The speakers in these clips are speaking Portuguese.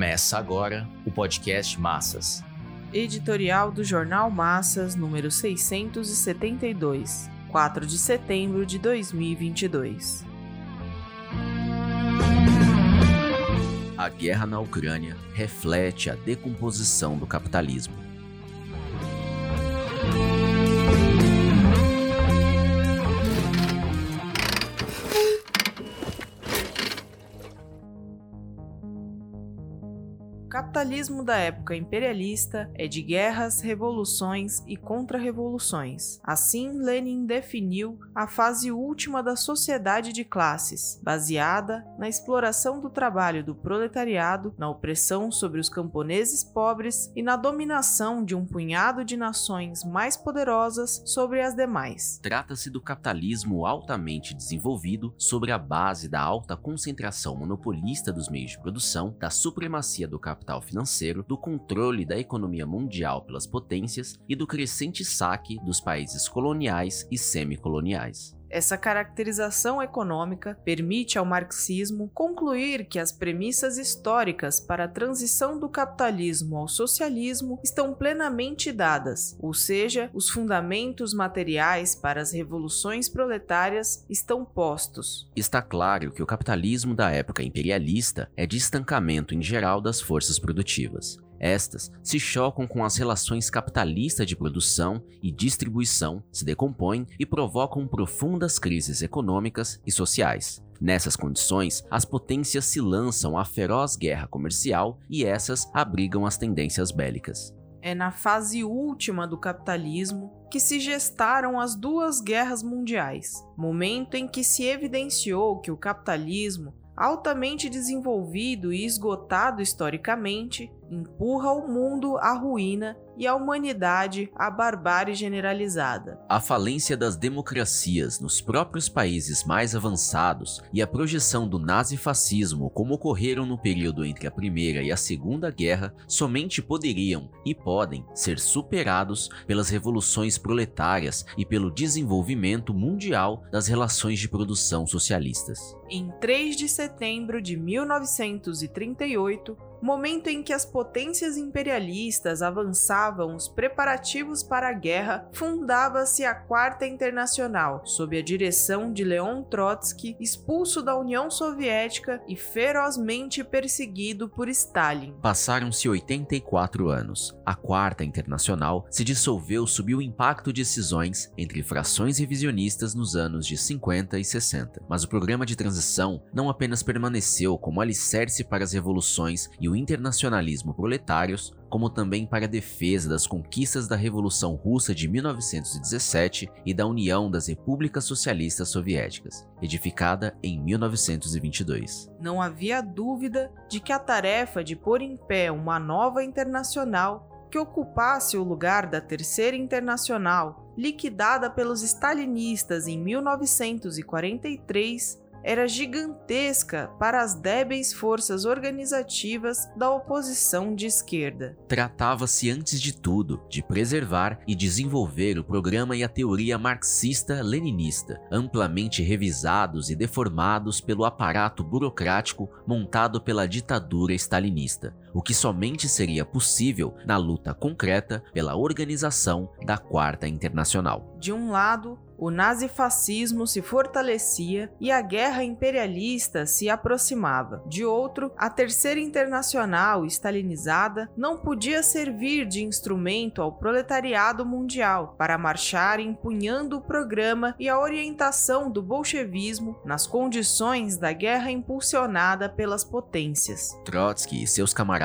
Começa agora o podcast Massas. Editorial do Jornal Massas, número 672, 4 de setembro de 2022. A guerra na Ucrânia reflete a decomposição do capitalismo. Capitalismo da época imperialista é de guerras, revoluções e contra-revoluções. Assim, Lenin definiu a fase última da sociedade de classes, baseada na exploração do trabalho do proletariado, na opressão sobre os camponeses pobres e na dominação de um punhado de nações mais poderosas sobre as demais. Trata-se do capitalismo altamente desenvolvido sobre a base da alta concentração monopolista dos meios de produção, da supremacia do capital capital financeiro, do controle da economia mundial pelas potências e do crescente saque dos países coloniais e semicoloniais. Essa caracterização econômica permite ao marxismo concluir que as premissas históricas para a transição do capitalismo ao socialismo estão plenamente dadas, ou seja, os fundamentos materiais para as revoluções proletárias estão postos. Está claro que o capitalismo da época imperialista é de estancamento em geral das forças produtivas. Estas se chocam com as relações capitalistas de produção e distribuição, se decompõem e provocam profundas crises econômicas e sociais. Nessas condições, as potências se lançam à feroz guerra comercial e essas abrigam as tendências bélicas. É na fase última do capitalismo que se gestaram as duas guerras mundiais, momento em que se evidenciou que o capitalismo altamente desenvolvido e esgotado historicamente, empurra o mundo à ruína e a humanidade à barbárie generalizada. A falência das democracias nos próprios países mais avançados e a projeção do nazifascismo, como ocorreram no período entre a Primeira e a Segunda Guerra, somente poderiam e podem ser superados pelas revoluções proletárias e pelo desenvolvimento mundial das relações de produção socialistas. Em 3 de setembro de 1938, momento em que as potências imperialistas avançavam os preparativos para a guerra, fundava-se a Quarta Internacional, sob a direção de Leon Trotsky, expulso da União Soviética e ferozmente perseguido por Stalin. Passaram-se 84 anos. A Quarta Internacional se dissolveu sob o impacto de cisões entre frações revisionistas nos anos de 50 e 60. Mas o programa de transição não apenas permaneceu como alicerce para as revoluções e o internacionalismo proletários, como também para a defesa das conquistas da Revolução Russa de 1917 e da União das Repúblicas Socialistas Soviéticas, edificada em 1922. Não havia dúvida de que a tarefa de pôr em pé uma nova internacional que ocupasse o lugar da Terceira Internacional, liquidada pelos stalinistas em 1943, era gigantesca para as débeis forças organizativas da oposição de esquerda. Tratava-se, antes de tudo, de preservar e desenvolver o programa e a teoria marxista-leninista, amplamente revisados e deformados pelo aparato burocrático montado pela ditadura stalinista, o que somente seria possível na luta concreta pela organização da Quarta Internacional. De um lado, o nazifascismo se fortalecia e a guerra imperialista se aproximava. De outro, a Terceira Internacional stalinizada não podia servir de instrumento ao proletariado mundial para marchar empunhando o programa e a orientação do bolchevismo nas condições da guerra impulsionada pelas potências. Trotsky e seus camaradas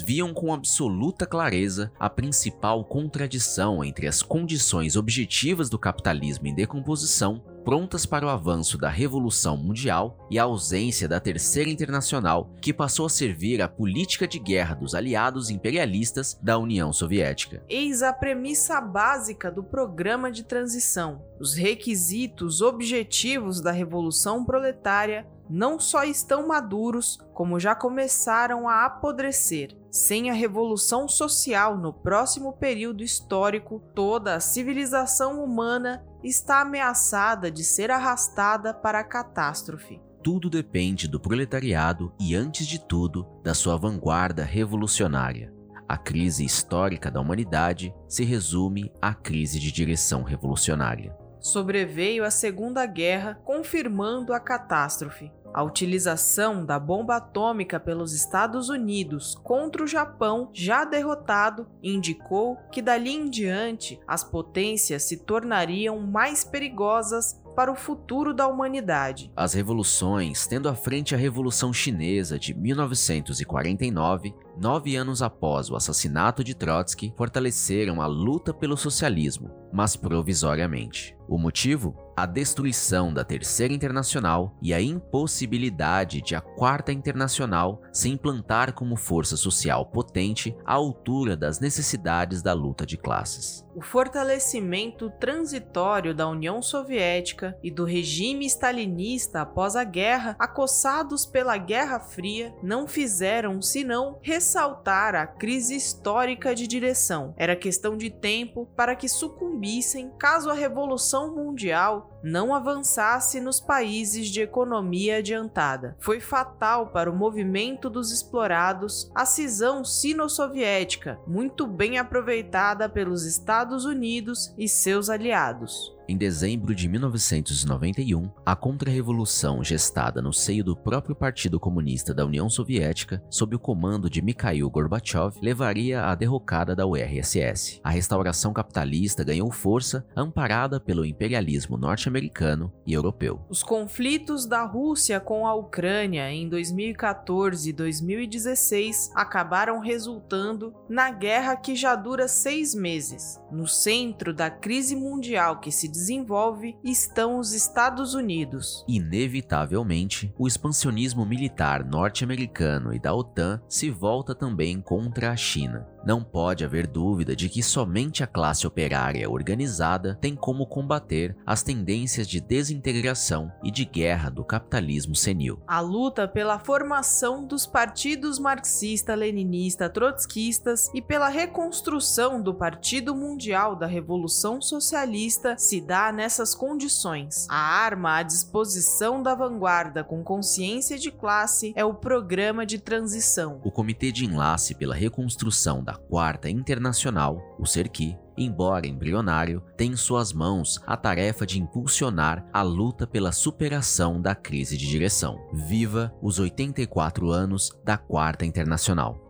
viam com absoluta clareza a principal contradição entre as condições objetivas do capitalismo decomposição, prontas para o avanço da Revolução Mundial e a ausência da Terceira Internacional, que passou a servir à política de guerra dos aliados imperialistas da União Soviética. Eis a premissa básica do programa de transição. Os requisitos objetivos da Revolução Proletária não só estão maduros, como já começaram a apodrecer. Sem a revolução social no próximo período histórico, toda a civilização humana está ameaçada de ser arrastada para a catástrofe. tudo depende do proletariado e, antes de tudo, da sua vanguarda revolucionária. A crise histórica da humanidade se resume à crise de direção revolucionária. Sobreveio a Segunda Guerra, confirmando a catástrofe. A utilização da bomba atômica pelos Estados Unidos contra o Japão, já derrotado, indicou que dali em diante as potências se tornariam mais perigosas para o futuro da humanidade. As revoluções, tendo à frente a Revolução Chinesa de 1949, nove anos após o assassinato de Trotsky, fortaleceram a luta pelo socialismo, mas provisoriamente. O motivo? A destruição da Terceira Internacional e a impossibilidade de a Quarta Internacional se implantar como força social potente à altura das necessidades da luta de classes. O fortalecimento transitório da União Soviética e do regime stalinista após a guerra, acossados pela Guerra Fria, não fizeram senão ressaltar a crise histórica de direção. Era questão de tempo para que sucumbissem caso a Revolução Mundial não avançasse nos países de economia adiantada. Foi fatal para o movimento dos explorados a cisão sino-soviética, muito bem aproveitada pelos Estados Unidos e seus aliados. Em dezembro de 1991, a contra-revolução gestada no seio do próprio Partido Comunista da União Soviética, sob o comando de Mikhail Gorbachev, levaria à derrocada da URSS. A restauração capitalista ganhou força, amparada pelo imperialismo norte-americano e europeu. Os conflitos da Rússia com a Ucrânia em 2014 e 2016 acabaram resultando na guerra que já dura seis meses. No centro da crise mundial que se desenvolve estão os Estados Unidos. Inevitavelmente, o expansionismo militar norte-americano e da OTAN se volta também contra a China. Não pode haver dúvida de que somente a classe operária organizada tem como combater as tendências de desintegração e de guerra do capitalismo senil. A luta pela formação dos partidos marxista-leninista trotskistas e pela reconstrução do Partido Mundial da Revolução Socialista se dá nessas condições. A arma à disposição da vanguarda com consciência de classe é o programa de transição. O Comitê de Enlace pela Reconstrução da Quarta Internacional, o CERQI, embora embrionário, tem em suas mãos a tarefa de impulsionar a luta pela superação da crise de direção. Viva os 84 anos da Quarta Internacional!